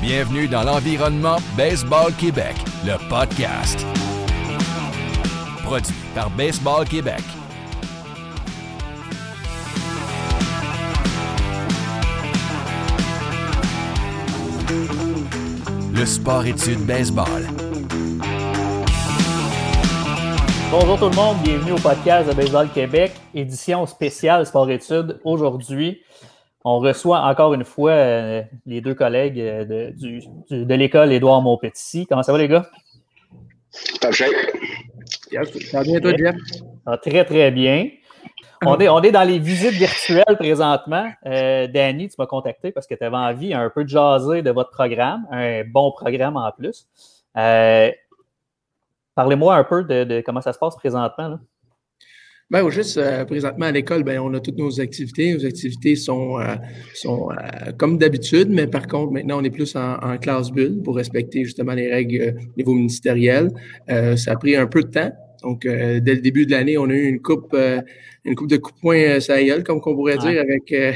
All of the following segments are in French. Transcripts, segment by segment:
Bienvenue dans l'environnement Baseball Québec, le podcast. Produit par Baseball Québec. Le sport-études baseball. Bonjour tout le monde, bienvenue au podcast de Baseball Québec, édition spéciale sport-études. Aujourd'hui, on reçoit encore une fois euh, les deux collègues euh, de, du- du- de l'école Édouard Montpetit. Comment ça va les gars? Ça va bien, toi, Jeff? Ça va très très bien. On est, on est dans les visites virtuelles présentement. Euh, Danny, tu m'as contacté parce que tu avais envie un peu de jaser de votre programme, un bon programme en plus. Euh, Parlez-moi un peu de, comment ça se passe présentement. là. Ben, au juste, euh, présentement à l'école, ben, on a toutes nos activités. Nos activités sont, sont comme d'habitude, mais par contre, maintenant, on est plus en, en classe bulle pour respecter justement les règles au niveau ministériel. Ça a pris un peu de temps. Donc, euh, dès le début de l'année, on a eu une coupe, euh, une coupe de coups de poing euh, gueule, comme qu'on pourrait dire, avec euh,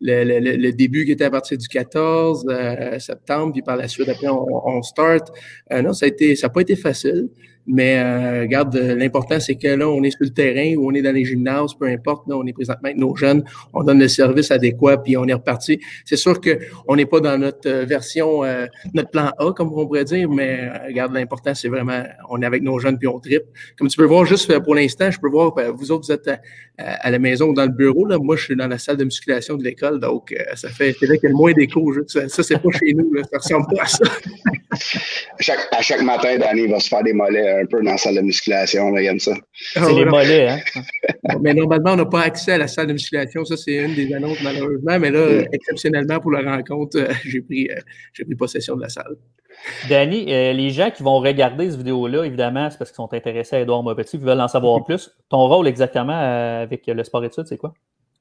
le, le- le- le début qui était à partir du 14 euh, septembre, puis par la suite, après, on, on start. Non, ça a été, ça n'a pas été facile. Mais euh, regarde, euh, l'important, c'est que là, on est sur le terrain ou on est dans les gymnases, peu importe. Là, on est présentement avec nos jeunes, on donne le service adéquat, puis on est reparti. C'est sûr qu'on n'est pas dans notre euh, version, euh, notre plan A, comme on pourrait dire, mais euh, regarde, l'important, c'est vraiment, on est avec nos jeunes, puis on tripe. Comme tu peux voir, juste pour l'instant, je peux voir, vous autres, vous êtes à, la maison ou dans le bureau. Là. Moi, je suis dans la salle de musculation de l'école, donc ça fait, c'est là qu'il y a le moins d'écho. Ça, ça, c'est pas chez nous, là. ça ressemble pas à ça. À chaque, matin, Danny va se faire des mollets un peu dans la salle de musculation. Là, il aime ça. C'est Ah, les mollets. Hein? Mais normalement, on n'a pas accès à la salle de musculation. Ça, c'est une des annonces, malheureusement. Mais là, euh, exceptionnellement, pour la rencontre, euh, j'ai pris, euh, j'ai pris possession de la salle. Danny, euh, les gens qui vont regarder cette vidéo-là, évidemment, c'est parce qu'ils sont intéressés à Édouard Montpetit, qui veulent en savoir plus. Ton rôle exactement euh, avec le sport-études, c'est quoi?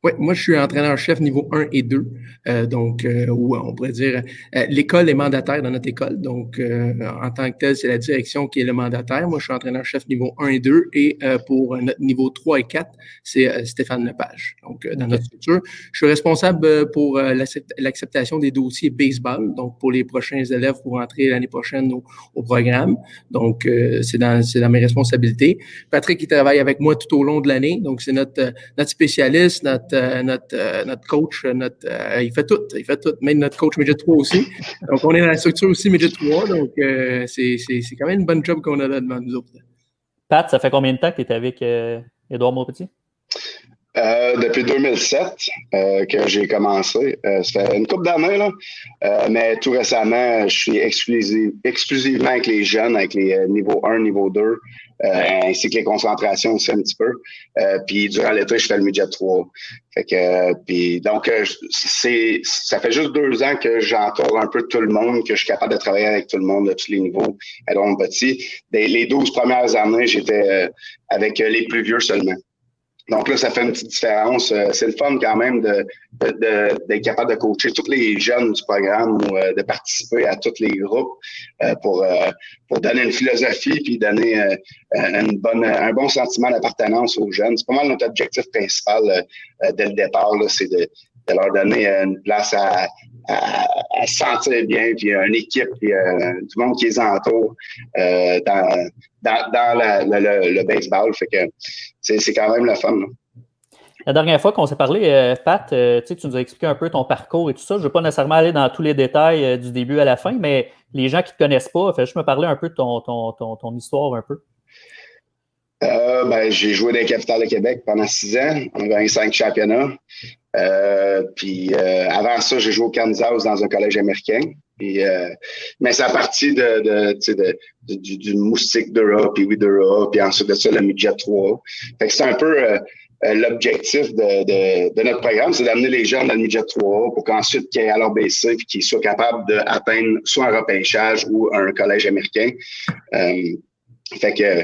Oui, moi, je suis entraîneur-chef niveau 1 et 2. Euh, donc, euh, on pourrait dire, euh, l'école est mandataire dans notre école. Donc, en tant que tel, c'est la direction qui est le mandataire. Moi, je suis entraîneur-chef niveau 1 et 2. Et pour notre niveau 3 et 4, c'est Stéphane Lepage. Donc, dans notre structure, je suis responsable pour l'accept- l'acceptation des dossiers baseball. Donc, pour les prochains élèves pour entrer l'année prochaine au, au programme. Donc, c'est dans, mes responsabilités. Patrick, il travaille avec moi tout au long de l'année. Donc, c'est notre, notre spécialiste, notre, euh, notre, euh, notre coach, euh, notre, euh, il fait tout, il fait tout, même notre coach Midget 3 aussi. Donc, on est dans la structure aussi Midget 3, donc euh, c'est quand même une bonne job qu'on a là devant nous autres. Pat, ça fait combien de temps que tu es avec euh, Édouard Montpetit? Euh, depuis 2007 euh, que j'ai commencé. Euh, ça fait une couple d'années, là. Euh, mais tout récemment, je suis exclusive, exclusivement avec les jeunes, avec les niveaux 1, niveau 2, euh, ainsi que les concentrations aussi un petit peu. Puis durant l'été, je fais le midget 3. Fait que, donc, c'est, ça fait juste deux ans que j'entoure un peu tout le monde, que je suis capable de travailler avec tout le monde de tous les niveaux. Mon petit, Des- les 12 premières années, j'étais avec les plus vieux seulement. Donc là, ça fait une petite différence. Euh, C'est le fun quand même de, d'être capable de coacher tous les jeunes du programme ou euh, de participer à tous les groupes euh, pour, pour donner une philosophie puis donner une bonne, un bon sentiment d'appartenance aux jeunes. C'est pas mal notre objectif principal dès le départ, c'est de, de leur donner une place à, à, à se sentir bien, puis euh, une équipe, puis euh, du monde qui les entoure euh, dans, dans, dans la- le, le- le baseball. Fait que c'est quand même le fun. là. La dernière fois qu'on s'est parlé, euh, Pat, euh, tu nous as expliqué un peu ton parcours et tout ça. Je ne veux pas nécessairement aller dans tous les détails du début à la fin, mais les gens qui ne te connaissent pas, fais juste me parler un peu de ton, ton, ton, ton histoire un peu. Euh, ben, j'ai joué dans les capitales de Québec pendant six ans. On a gagné cinq championnats. Euh, puis euh, avant ça, j'ai joué au Kansas dans un collège américain. Euh, mais c'est à partir de, de, de, de- du, du moustique d'Eura, puis oui d'Eura, puis ensuite de ça, le midget 3. Fait que c'est un peu euh, euh, l'objectif de, de, de notre programme, c'est d'amener les jeunes dans le midget 3 pour qu'ensuite qu'ils aient à l'OBC puis qu'ils soient capables d'atteindre soit un repêchage ou un collège américain. Euh, fait que euh,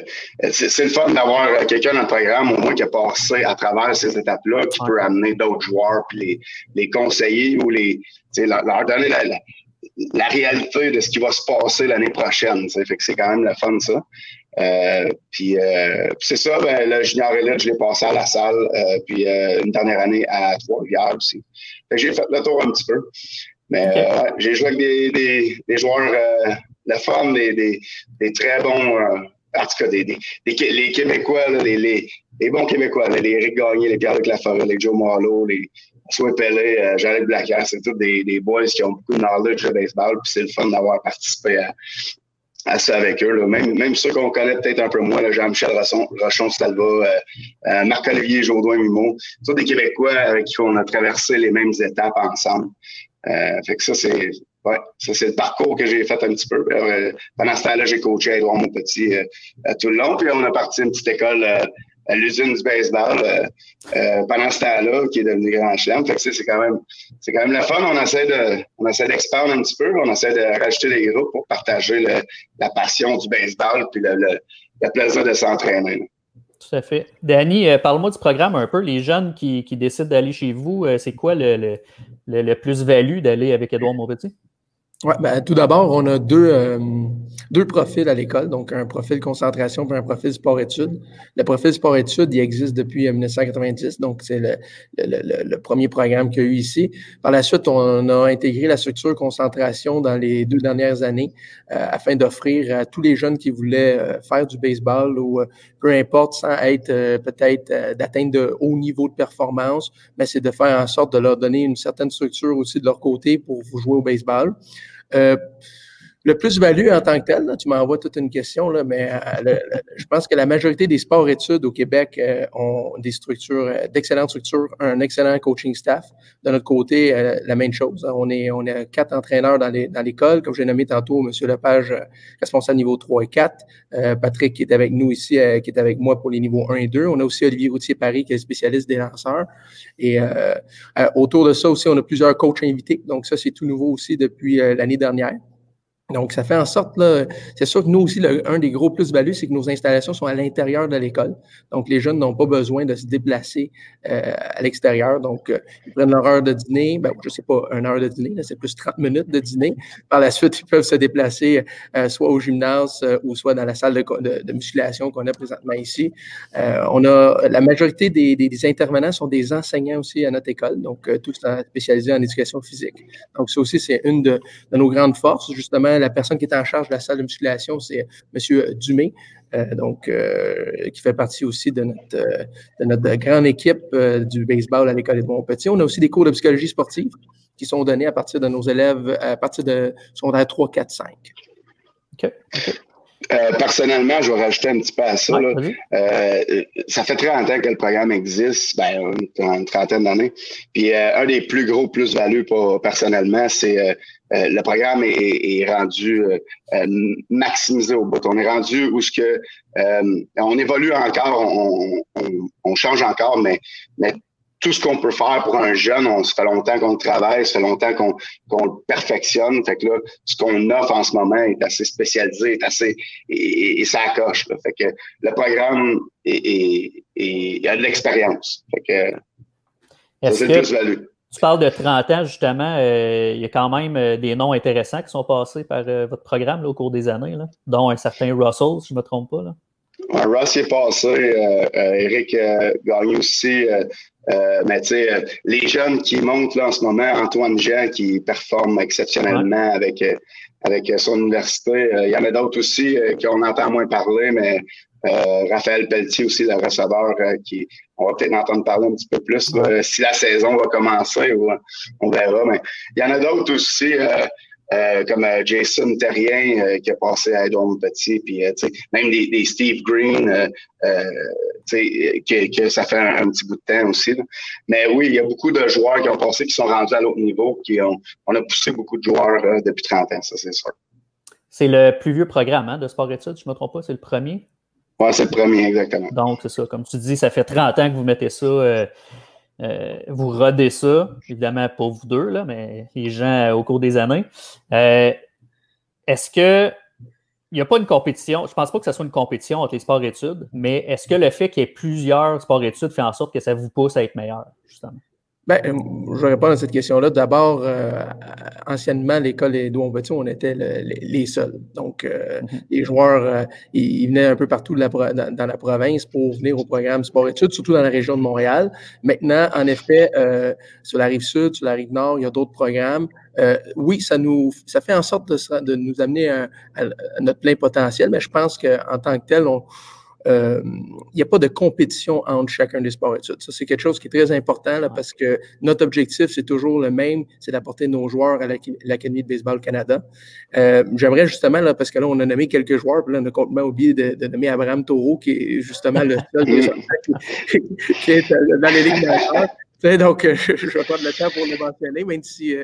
c'est c'est le fun d'avoir euh, quelqu'un dans le programme, au moins qui a passé à travers ces étapes-là, qui Ouais. peut amener d'autres joueurs, puis les, les conseiller ou les, tu sais, leur, leur donner la, la- la réalité de ce qui va se passer l'année prochaine. Fait que c'est quand même le fun, ça. Euh, puis c'est ça, ben, le junior élite, je l'ai passé à la salle, puis une dernière année à Trois-Rivières aussi. Fait que j'ai fait le tour un petit peu. Mais j'ai joué avec des, des, des joueurs de fun, des, des, des très bons en tout cas, des, des, les Québécois, là, les, bons Québécois, là, les Eric Gagné, les Pierre-Luc Laforêt, les Joe Marlowe, les Souhait Pellet, euh, Jared Blacker, c'est tous des, des boys qui ont beaucoup de knowledge de baseball, puis c'est le fun d'avoir participé à, à ça avec eux. Là. Même, même ceux qu'on connaît peut-être un peu moins, Jean-Michel Rochon-Stalva, euh, euh, Marc-Olivier Jaudoin Mimo, tous des Québécois avec qui on a traversé les mêmes étapes ensemble. Euh, fait que ça, c'est Ouais, ça c'est le parcours que j'ai fait un petit peu. Euh, pendant ce temps-là, j'ai coaché Edouard Monpetit euh, tout le long. Puis on a parti une petite école euh, à l'usine du baseball pendant ce temps-là, qui est devenu Grand Chelem. Fait que c'est quand même c'est quand même le fun. On essaie de on essaie d'expandre un petit peu. On essaie de rajouter des groupes pour partager la passion du baseball puis le, le, plaisir de s'entraîner. Tout à fait. Danny, parle-moi du programme un peu. Les jeunes qui, qui décident d'aller chez vous, c'est quoi le, le, le plus-value d'aller avec Edouard Monpetit? Ouais, ben, tout d'abord, on a deux, euh, deux profils à l'école, donc un profil concentration et un profil sport-études. Le profil sport-études, il existe depuis 1990, euh, donc c'est le, le, le, premier programme qu'il y a eu ici. Par la suite, on a intégré la structure concentration dans les deux dernières années euh, afin d'offrir à tous les jeunes qui voulaient faire du baseball ou peu importe, sans être peut-être d'atteindre de hauts niveaux de performance, mais c'est de faire en sorte de leur donner une certaine structure aussi de leur côté pour jouer au baseball. Euh, le plus-value en tant que tel, tu m'envoies toute une question, là, mais euh, je pense que la majorité des sports-études au Québec euh, ont des structures, d'excellentes structures, un excellent coaching staff. De notre côté, la même chose. On est, on est quatre entraîneurs dans, l'école, comme j'ai nommé tantôt, M. Lepage, responsable niveau 3 et 4. Patrick qui est avec nous ici, qui est avec moi pour les niveaux 1 et 2. On a aussi Olivier Routier-Paris qui est spécialiste des lanceurs. Et autour de ça aussi, on a plusieurs coachs invités. Donc ça, c'est tout nouveau aussi depuis l'année dernière. Donc, ça fait en sorte, là, c'est sûr que nous aussi, un des gros plus-values, c'est que nos installations sont à l'intérieur de l'école. Donc, les jeunes n'ont pas besoin de se déplacer euh, à l'extérieur. Donc, euh, ils prennent leur heure de dîner. Ben, je sais pas, une heure de dîner, c'est plus 30 minutes de dîner. Par la suite, ils peuvent se déplacer euh, soit au gymnase ou soit dans la salle de, musculation qu'on a présentement ici. on a la majorité des, intervenants sont des enseignants aussi à notre école, donc tous spécialisés en éducation physique. Donc, ça aussi, c'est une de nos grandes forces, justement la personne qui est en charge de la salle de musculation, c'est M. Dumé, euh, donc, euh, qui fait partie aussi de notre, euh, de notre grande équipe du baseball à l'école de Petit. On a aussi des cours de psychologie sportive qui sont donnés à partir de nos élèves à partir de secondaire 3, 4, 5. OK. Personnellement, je vais rajouter un petit peu à ça. ça fait 30 ans que le programme existe, ben, une trentaine d'années. Puis un des plus gros plus-values personnellement, c'est euh, le programme est, rendu euh, euh, maximisé au bout. On est rendu où ce que on évolue encore, on, change encore, mais, mais tout ce qu'on peut faire pour un jeune, on ça fait longtemps qu'on le travaille, ça fait longtemps qu'on le perfectionne. Fait que là, ce qu'on offre en ce moment est assez spécialisé, est assez et, ça coche. Fait que le programme est, est, a de l'expérience. Fait que plus value. Tu parles de 30 ans, justement. Euh, il y a quand même euh, des noms intéressants qui sont passés par euh, votre programme au cours des années, là, dont un certain Russell, si je ne me trompe pas. Là. Russ est passé, Eric gagne aussi. mais tu sais, les jeunes qui montent là, en ce moment, Antoine Jean qui performe exceptionnellement avec, avec son université. Il y en a d'autres aussi qu'on entend moins parler, mais euh, Raphaël Pelletier aussi, le receveur, euh, qui on va peut-être entendre parler un petit peu plus si la saison va commencer ou on verra. Mais il y en a d'autres aussi, euh, comme Jason Terrien qui a passé à Edouard Petit, puis même des, Steve Green, que, que, ça fait un, petit bout de temps aussi. Mais oui, il y a beaucoup de joueurs qui ont passé, qui sont rendus à l'autre niveau, qui ont, on a poussé beaucoup de joueurs depuis 30 ans, ça c'est sûr. C'est le plus vieux programme hein, de sport-études, je ne me trompe pas, c'est le premier? Oui, c'est le premier, exactement. Donc, c'est ça. Comme tu dis, ça fait 30 ans que vous mettez ça, euh, euh, vous rodez ça. Évidemment, pas vous deux, là, mais les gens euh, au cours des années. est-ce que. Il n'y a pas une compétition, je ne pense pas que ce soit une compétition entre les sports-études, mais est-ce que le fait qu'il y ait plusieurs sports-études fait en sorte que ça vous pousse à être meilleur, justement? Ben, euh, je vais répondre à cette question-là. D'abord, euh, anciennement, l'école d'où on était les seuls. Donc, euh, mm-hmm. les joueurs, ils, venaient un peu partout dans, la province pour venir au programme sport-études, surtout dans la région de Montréal. Maintenant, en effet, sur la rive sud, sur la rive nord, il y a d'autres programmes. oui, ça nous, ça fait en sorte de, de nous amener à, à, notre plein potentiel, mais je pense qu'en tant que tel, on, euh, il n'y a pas de compétition entre chacun des sports études. Ça, c'est quelque chose qui est très important là, parce que notre objectif, c'est toujours le même, c'est d'apporter nos joueurs à l'Académie de baseball Canada. Euh, j'aimerais justement, là, parce que là, on a nommé quelques joueurs, puis là, on a complètement oublié de, nommer Abraham Taureau, qui est justement le seul des qui, est euh, dans les ligues majeures. Donc, je vais de le temps pour le mentionner, même si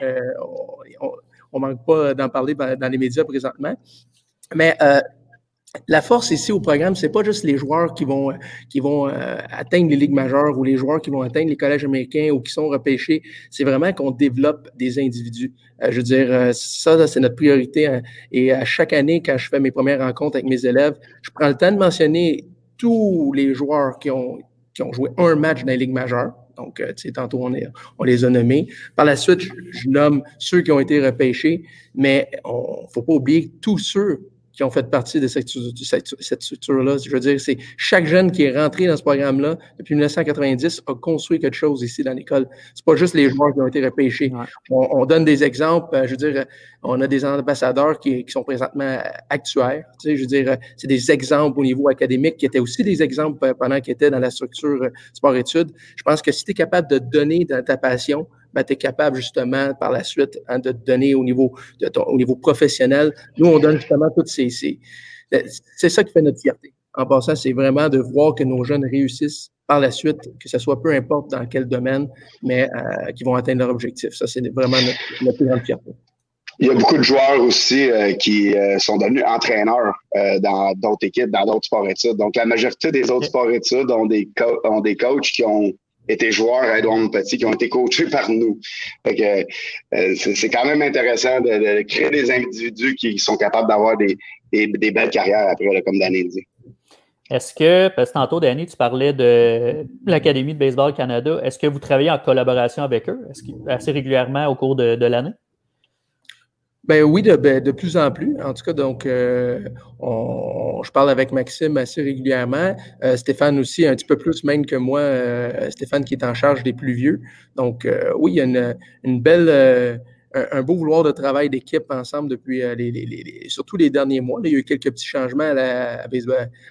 on ne manque pas d'en parler dans les médias présentement. Mais la force ici au programme, c'est pas juste les joueurs qui vont, qui vont euh, atteindre les ligues majeures ou les joueurs qui vont atteindre les collèges américains ou qui sont repêchés. C'est vraiment qu'on développe des individus. Euh, je veux dire, euh, ça, c'est notre priorité. Hein. Et à chaque année, quand je fais mes premières rencontres avec mes élèves, je prends le temps de mentionner tous les joueurs qui ont, qui ont joué un match dans les ligues majeures. Donc, tu sais, tantôt, on, est, on les a nommés. Par la suite, je, je nomme ceux qui ont été repêchés, mais il ne faut pas oublier tous ceux qui ont fait partie de cette, cette structure-là. Je veux dire, c'est chaque jeune qui est rentré dans ce programme-là depuis 1990 a construit quelque chose ici dans l'école. C'est pas juste les joueurs qui ont été repêchés. On, donne des exemples. Euh, je veux dire, on a des ambassadeurs qui, qui sont présentement actuaires. Tu sais, je veux dire, c'est des exemples au niveau académique qui étaient aussi des exemples euh, pendant qu'ils étaient dans la structure euh, sport-études. Je pense que si tu es capable de donner dans ta passion, ben, tu es capable justement par la suite hein, de te donner au niveau, de ton, au niveau professionnel. Nous, on donne justement toutes ces. c'est ça qui fait notre fierté. En passant, c'est vraiment de voir que nos jeunes réussissent par la suite, que ce soit peu importe dans quel domaine, mais euh, qu'ils vont atteindre leur objectif. Ça, c'est vraiment notre, plus grande fierté. Il y a beaucoup de joueurs aussi euh, qui euh, sont devenus entraîneurs dans d'autres équipes, dans d'autres sports études. Donc, la majorité des autres sports études ont des, ont des coachs qui ont été joueurs à Edouard Petit qui ont été coachés par nous. Euh, c'est quand même intéressant de, créer des individus qui sont capables d'avoir des, belles carrières après, comme Danny dit. Est-ce que, parce que tantôt, Danny, tu parlais de l'Académie de baseball Canada, est-ce que vous travaillez en collaboration avec eux? Assez régulièrement au cours de l'année? Ben oui, de, ben, de, plus en plus. En tout cas, donc, euh, je parle avec Maxime assez régulièrement. Euh, Stéphane aussi, un petit peu plus même que moi. Euh, Stéphane qui est en charge des plus vieux. Donc, oui, il y a une, belle, un, beau vouloir de travail d'équipe ensemble depuis les, surtout les derniers mois. il y a eu quelques petits changements à la,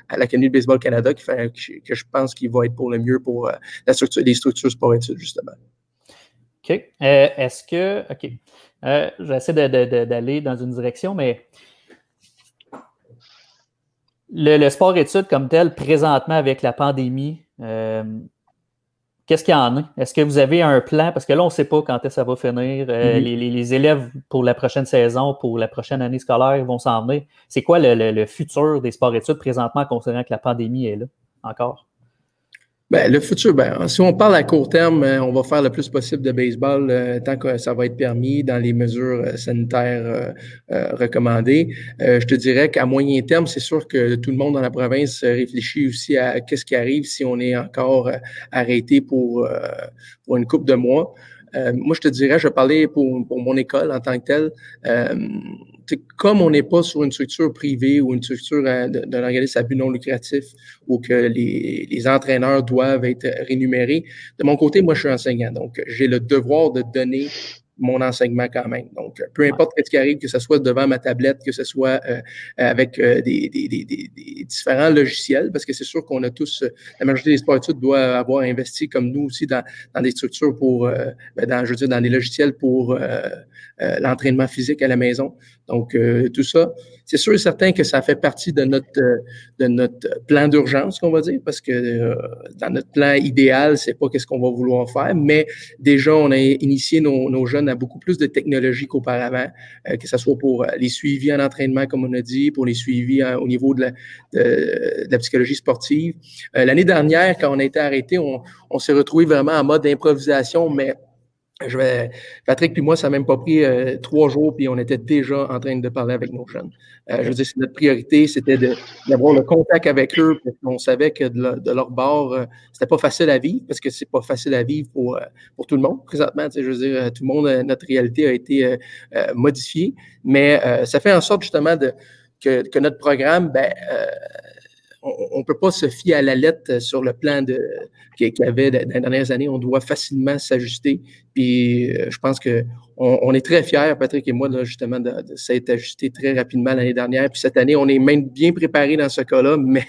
à l'Académie de Baseball Canada qui fait, que je pense qu'il va être pour le mieux pour la structure, les structures sport-études, justement. OK. Est-ce que, OK. Euh, j'essaie d'aller dans une direction, mais le, sport-études comme tel, présentement avec la pandémie, euh, qu'est-ce qu'il y en a? Est-ce que vous avez un plan? Parce que là, on ne sait pas quand ça va finir. Euh, mm-hmm. les, élèves pour la prochaine saison, pour la prochaine année scolaire vont s'en venir. C'est quoi le, le, futur des sports-études présentement, considérant que la pandémie est là encore? Ben, le futur, ben, si on parle à court terme, euh, on va faire le plus possible de baseball euh, tant que ça va être permis dans les mesures euh, sanitaires recommandées. je te dirais qu'à moyen terme, c'est sûr que tout le monde dans la province réfléchit aussi à qu'est-ce qui arrive si on est encore arrêté pour, pour une coupe de mois. moi, je te dirais, je parlais pour, pour mon école en tant que telle comme on n'est pas sur une structure privée ou une structure euh, d'un organisme à but non lucratif où que les, les, entraîneurs doivent être rémunérés, de mon côté, moi, je suis enseignant. Donc, j'ai le devoir de donner mon enseignement quand même. Donc, peu importe ce qui arrive, que ce soit devant ma tablette, que ce soit euh, avec euh, des, des, des, des, différents logiciels, parce que c'est sûr qu'on a tous, la majorité des sportifs doivent avoir investi comme nous aussi dans, dans des structures pour, euh, ben, dans, je veux dire, dans des logiciels pour l'entraînement physique à la maison. Donc, tout ça, c'est sûr et certain que ça fait partie de notre, de notre plan d'urgence, qu'on va dire, parce que dans notre plan idéal, c'est pas qu'est-ce qu'on va vouloir faire, mais déjà, on a initié nos, jeunes beaucoup plus de technologie qu'auparavant, euh, que ce soit pour euh, les suivis en entraînement, comme on a dit, pour les suivis euh, au niveau de la, psychologie sportive. L'année dernière, quand on a été arrêté, on, on s'est retrouvé vraiment en mode improvisation, mais je vais, Patrick puis moi, ça n'a même pas pris euh, trois jours, puis on était déjà en train de parler avec nos jeunes. Euh, je veux dire, notre priorité, c'était d'avoir le contact avec eux, parce qu'on savait que de, leur bord, euh, c'était pas facile à vivre, parce que c'est pas facile à vivre pour, pour tout le monde présentement. Je veux dire, tout le monde, notre réalité a été modifiée, mais ça fait en sorte justement de, que, que notre programme, ben, on ne peut pas se fier à la lettre sur le plan de qu'il y avait dans les dernières années. On doit facilement s'ajuster. Puis euh, je pense qu'on on est très fiers, Patrick et moi, justement, de, de s'être ajusté très rapidement l'année dernière. Puis cette année, on est même bien préparé dans ce cas-là, mais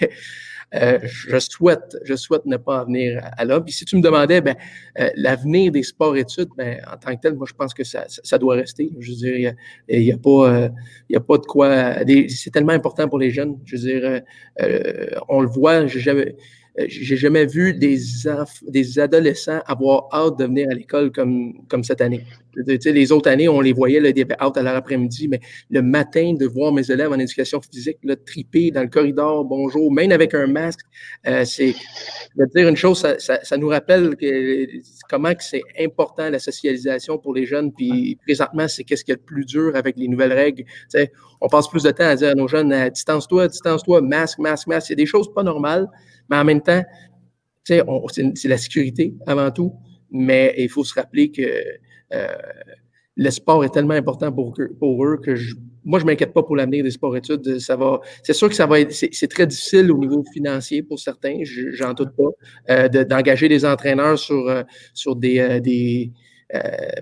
euh, je souhaite, je souhaite ne pas en venir à, là. Puis si tu me demandais, ben, euh, l'avenir des sports-études, ben, en tant que tel, moi, je pense que ça, ça, doit rester. Je veux dire, il n'y a, a, pas, euh, il y a pas de quoi. C'est tellement important pour les jeunes. Je veux dire, on le voit, euh, j'ai jamais vu des, des adolescents avoir hâte de venir à l'école comme, comme cette année. Tu sais, les autres années, on les voyait, là, ils avaient hâte à l'après-midi, mais le matin, de voir mes élèves en éducation physique là, triper dans le corridor, bonjour, même avec un masque, euh, c'est, je dire une chose, ça, ça, ça nous rappelle que, comment que c'est important la socialisation pour les jeunes, puis présentement, c'est qu'est-ce qui est le plus dur avec les nouvelles règles. Tu sais, on passe plus de temps à dire à nos jeunes, distance-toi, distance-toi, masque, masque, masque. C'est des choses pas normales. Mais en même temps, c'est la sécurité avant tout, mais il faut se rappeler que euh, le sport est tellement important pour, eux que je, moi, je m'inquiète pas pour l'avenir des sports-études. C'est sûr que ça va être, c'est, très difficile au niveau financier pour certains, j'en doute pas, euh, d'engager des entraîneurs sur, euh, sur des,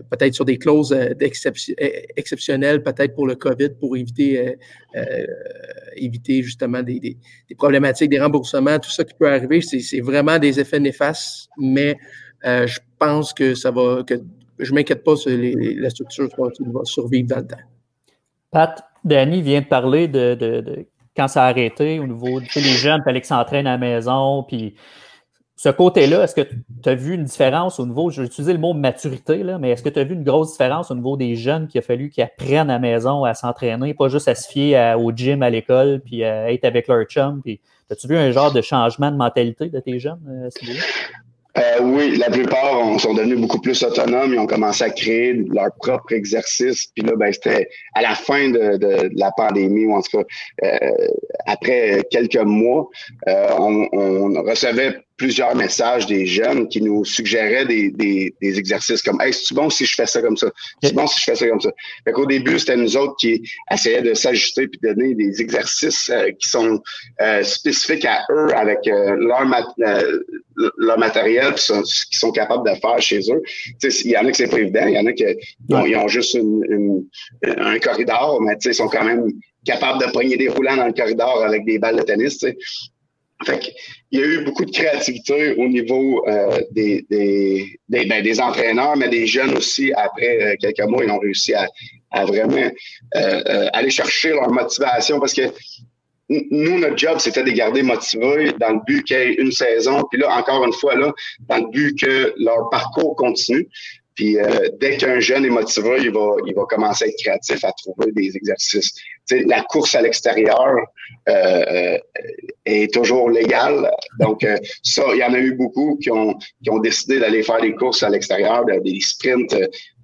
peut-être sur des clauses euh, exceptionnelles, peut-être pour le COVID, pour éviter, euh, éviter justement des, problématiques, des remboursements, tout ça qui peut arriver. C'est vraiment des effets néfastes, mais je pense que ça va, que je ne m'inquiète pas sur la structure va survivre dans le temps. Pat, Danny vient de parler de, de, quand ça a arrêté au niveau des jeunes, fallait qu'ils s'entraînent à la maison, puis ce côté-là, est-ce que tu as vu une différence au niveau, je vais utiliser le mot maturité, là, mais est-ce que tu as vu une grosse différence au niveau des jeunes qui a fallu qu'ils apprennent à la maison à s'entraîner, pas juste à se fier au gym à l'école, puis à être avec leur chum? Puis, as-tu vu un genre de changement de mentalité de tes jeunes, euh, euh, oui, la plupart sont devenus beaucoup plus autonomes. Ils ont commencé à créer leur propre exercice. Puis là, ben, c'était à la fin de, de, la pandémie, ou en tout cas, euh, après quelques mois, euh, on, on, recevait plusieurs messages des jeunes qui nous suggéraient des, des, des exercices comme Hey, c'est bon si je fais ça comme ça? C'est bon si je fais ça comme ça? Fait qu'au début, c'était nous autres qui essayaient de s'ajuster puis de donner des exercices euh, qui sont euh, spécifiques à eux avec euh, leur, leur matériel puis qui sont capables de faire chez eux. Il y en a qui c'est pas évident, il y en a qui ils ont juste une, un corridor, mais ils sont quand même capables de pogner des roulants dans le corridor avec des balles de tennis. T'sais. Fait il y a eu beaucoup de créativité au niveau euh, des, des, des, ben, des, entraîneurs, mais des jeunes aussi. Après euh, quelques mois, ils ont réussi à, à vraiment euh, aller chercher leur motivation parce que nous, notre job, c'était de garder motivés dans le but qu'il y ait une saison. Puis là, encore une fois, là, dans le but que leur parcours continue. Puis dès qu'un jeune est motivé, il va, il va commencer à être créatif, à trouver des exercices. la course à l'extérieur, euh, est toujours légal. Donc, euh, ça, il y en a eu beaucoup qui ont, qui ont décidé d'aller faire des courses à l'extérieur, des sprints.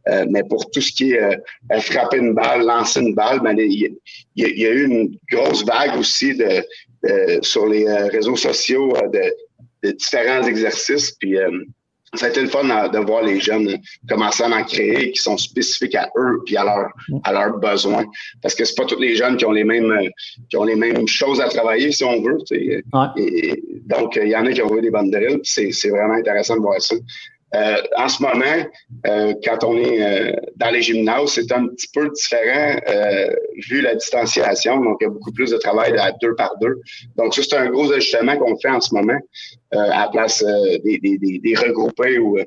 Euh, mais pour tout ce qui est frapper une balle, lancer une balle, ben, il, y a, eu une grosse vague aussi de, sur les réseaux sociaux de, de différents exercices. Puis ça a été le fun de voir les jeunes commencer à en créer qui sont spécifiques à eux puis à, leur, à leurs besoins. Parce que c'est pas tous les jeunes qui ont les mêmes qui ont les mêmes choses à travailler, si on veut. Et, donc, il y en a qui ont vu des bandes drills. C'est vraiment intéressant de voir ça. Euh, en ce moment, euh, quand on est euh, dans les gymnases, c'est un petit peu différent vu la distanciation. Donc, il y a beaucoup plus de travail à deux par deux. Donc, ça, c'est un gros ajustement qu'on fait en ce moment à la place des, des, des, regroupés où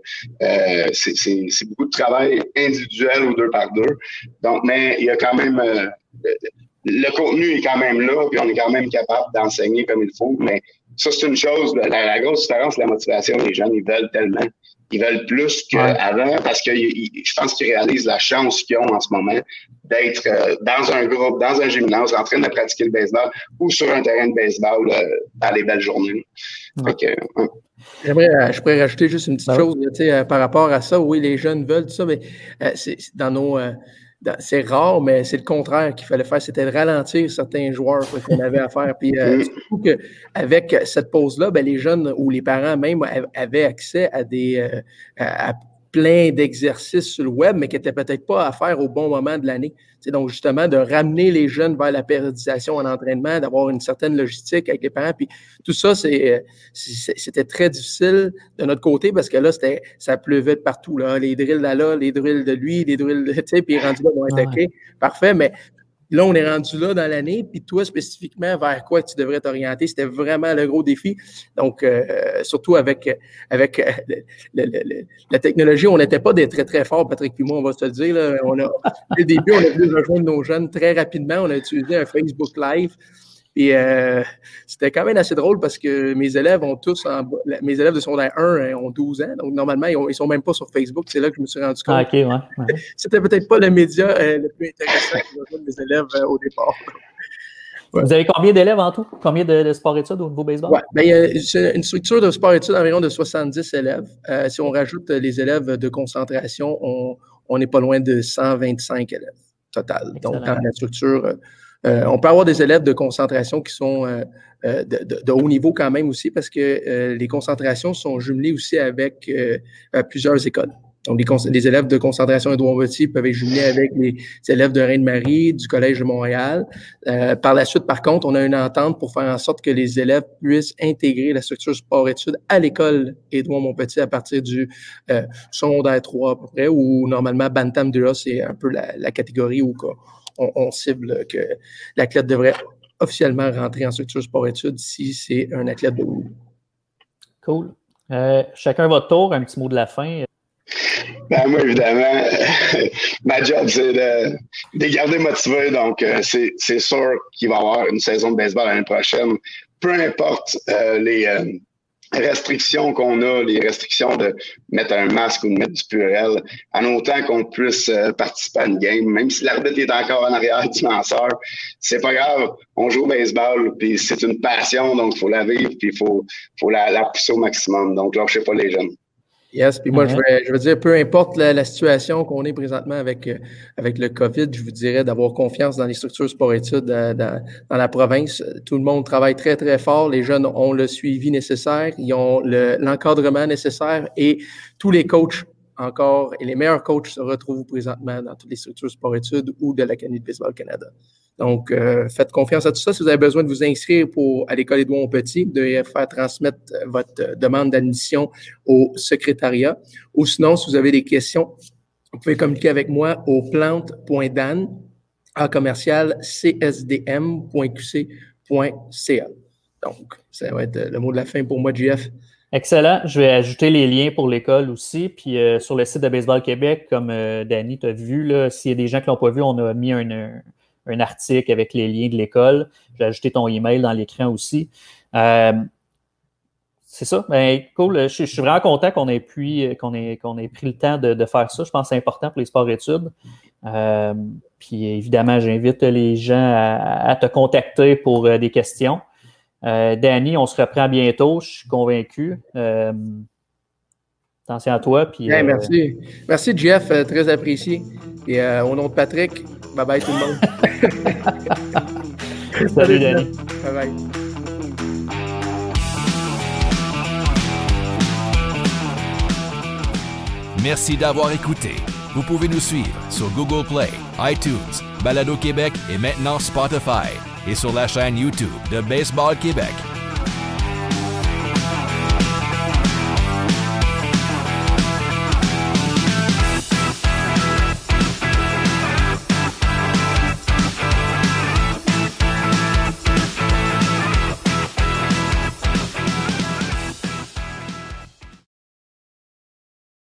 c'est beaucoup de travail individuel ou deux par deux. Donc, mais il y a quand même le contenu est quand même là, puis on est quand même capable d'enseigner comme il faut, mais ça, c'est une chose. La, la, grosse différence, la motivation, les jeunes, ils veulent tellement ils veulent plus qu'avant parce que je pense qu'ils réalisent la chance qu'ils ont en ce moment d'être euh, dans un groupe, dans un gymnase, en train de pratiquer le baseball ou sur un terrain de baseball euh, dans les belles journées. J'aimerais, je pourrais rajouter juste une petite chose par rapport à ça. Oui, les jeunes veulent tout ça, mais c'est dans nos c'est rare, mais c'est le contraire qu'il fallait faire, c'était de ralentir certains joueurs qu'on avait à faire. Puis euh, surtout qu'avec cette pause-là, ben, les jeunes ou les parents même avaient accès à des euh, plein d'exercices sur le web, mais qui n'étaient peut-être pas à faire au bon moment de l'année. C'est donc justement de ramener les jeunes vers la périodisation en entraînement, d'avoir une certaine logistique avec les parents. Puis tout ça, c'était très difficile de notre côté parce que là, c'était, ça pleuvait de partout. Là. Les drills là, là, les drills de lui, les drills de, tu sais, puis rendu là, vont être OK. Parfait, mais Là, on est rendu là dans l'année, puis toi, spécifiquement, vers quoi tu devrais t'orienter, c'était vraiment le gros défi. Donc, euh, surtout avec, avec euh, la technologie, on n'était pas des très, très forts, Patrick puis moi, on va se le dire. Là. On a, dès le début, on a voulu rejoindre nos jeunes très rapidement. On a utilisé un Facebook Live. Et euh, c'était quand même assez drôle parce que mes élèves ont tous, mes élèves de secondaire 1 hein, ont 12 ans. Donc, normalement, ils ne sont même pas sur Facebook. C'est là que je me suis rendu compte. Ah, OK, ouais. c'était peut-être pas le média euh, le plus intéressant pour mes élèves euh, au départ. Vous avez combien d'élèves en tout? Combien de, sport-études au niveau baseball? Oui, ben, il y a une structure de sport-études environ de 70 élèves. si on rajoute les élèves de concentration, on n'est pas loin de 125 élèves total. Donc, dans la structure euh, on peut avoir des élèves de concentration qui sont euh, euh, de, haut niveau quand même aussi parce que les concentrations sont jumelées aussi avec plusieurs écoles. Donc, les, élèves de concentration Edouard Moutier peuvent être jumelés avec les élèves de Reine-Marie, du Collège de Montréal. par la suite, par contre, on a une entente pour faire en sorte que les élèves puissent intégrer la structure sport-études à l'école Édouard Montpetit à partir du secondaire 3 à peu près, où normalement Bantam 2 c'est un peu la, la catégorie où on, cible que l'athlète devrait officiellement rentrer en structure sport-études si c'est un athlète de haut Cool. Euh, chacun votre tour, un petit mot de la fin. Ben, moi, évidemment, ma job, c'est de, les garder motivés. Donc, euh, c'est sûr qu'il va y avoir une saison de baseball l'année prochaine. Peu importe euh, les, restrictions qu'on a, les restrictions de mettre un masque ou de mettre du purel, en autant qu'on puisse euh, participer à une game, même si l'arbitre est encore en arrière du lanceur, c'est pas grave. On joue au baseball, puis c'est une passion, donc il faut la vivre, puis il faut, faut la, la pousser au maximum. Donc, lâchez pas les jeunes. Yes, puis moi, je, veux, dire, peu importe la, situation qu'on est présentement avec, euh, avec le COVID, je vous dirais d'avoir confiance dans les structures sport-études euh, dans, la province. Tout le monde travaille très, très fort. Les jeunes ont le suivi nécessaire, ils ont l'encadrement nécessaire et tous les coachs encore et les meilleurs coachs se retrouvent présentement dans toutes les structures sport-études ou de l'Académie de Baseball Canada. Donc, euh, faites confiance à tout ça. Si vous avez besoin de vous inscrire pour, à l'école Édouard Petit, de faire transmettre votre demande d'admission au secrétariat. Ou sinon, si vous avez des questions, vous pouvez communiquer avec moi au plante.dan à commercial csdm.qc.ca. Donc, ça va être le mot de la fin pour moi, JF. Excellent. Je vais ajouter les liens pour l'école aussi. Puis euh, sur le site de Baseball Québec, comme euh, Danny t'a vu, s'il y a des gens qui l'ont pas vu, on a mis un, un article avec les liens de l'école. J'ai ajouté ton email dans l'écran aussi. Euh, c'est ça. Ben, cool. Je, suis vraiment content qu'on ait, qu'on ait, ait pris le temps de, faire ça. Je pense que c'est important pour les sports-études. Euh, puis évidemment, j'invite les gens à, te contacter pour euh, des questions. Danny, on se reprend bientôt, je suis convaincu. attention à toi. Puis, merci. Merci, Jeff. très apprécié. Et au nom de Patrick, Bye bye tout le monde. Salut, Danny. Bye bye. Merci d'avoir écouté. Vous pouvez nous suivre sur Google Play, iTunes, Balado Québec et maintenant Spotify et sur la chaîne YouTube de Baseball Québec.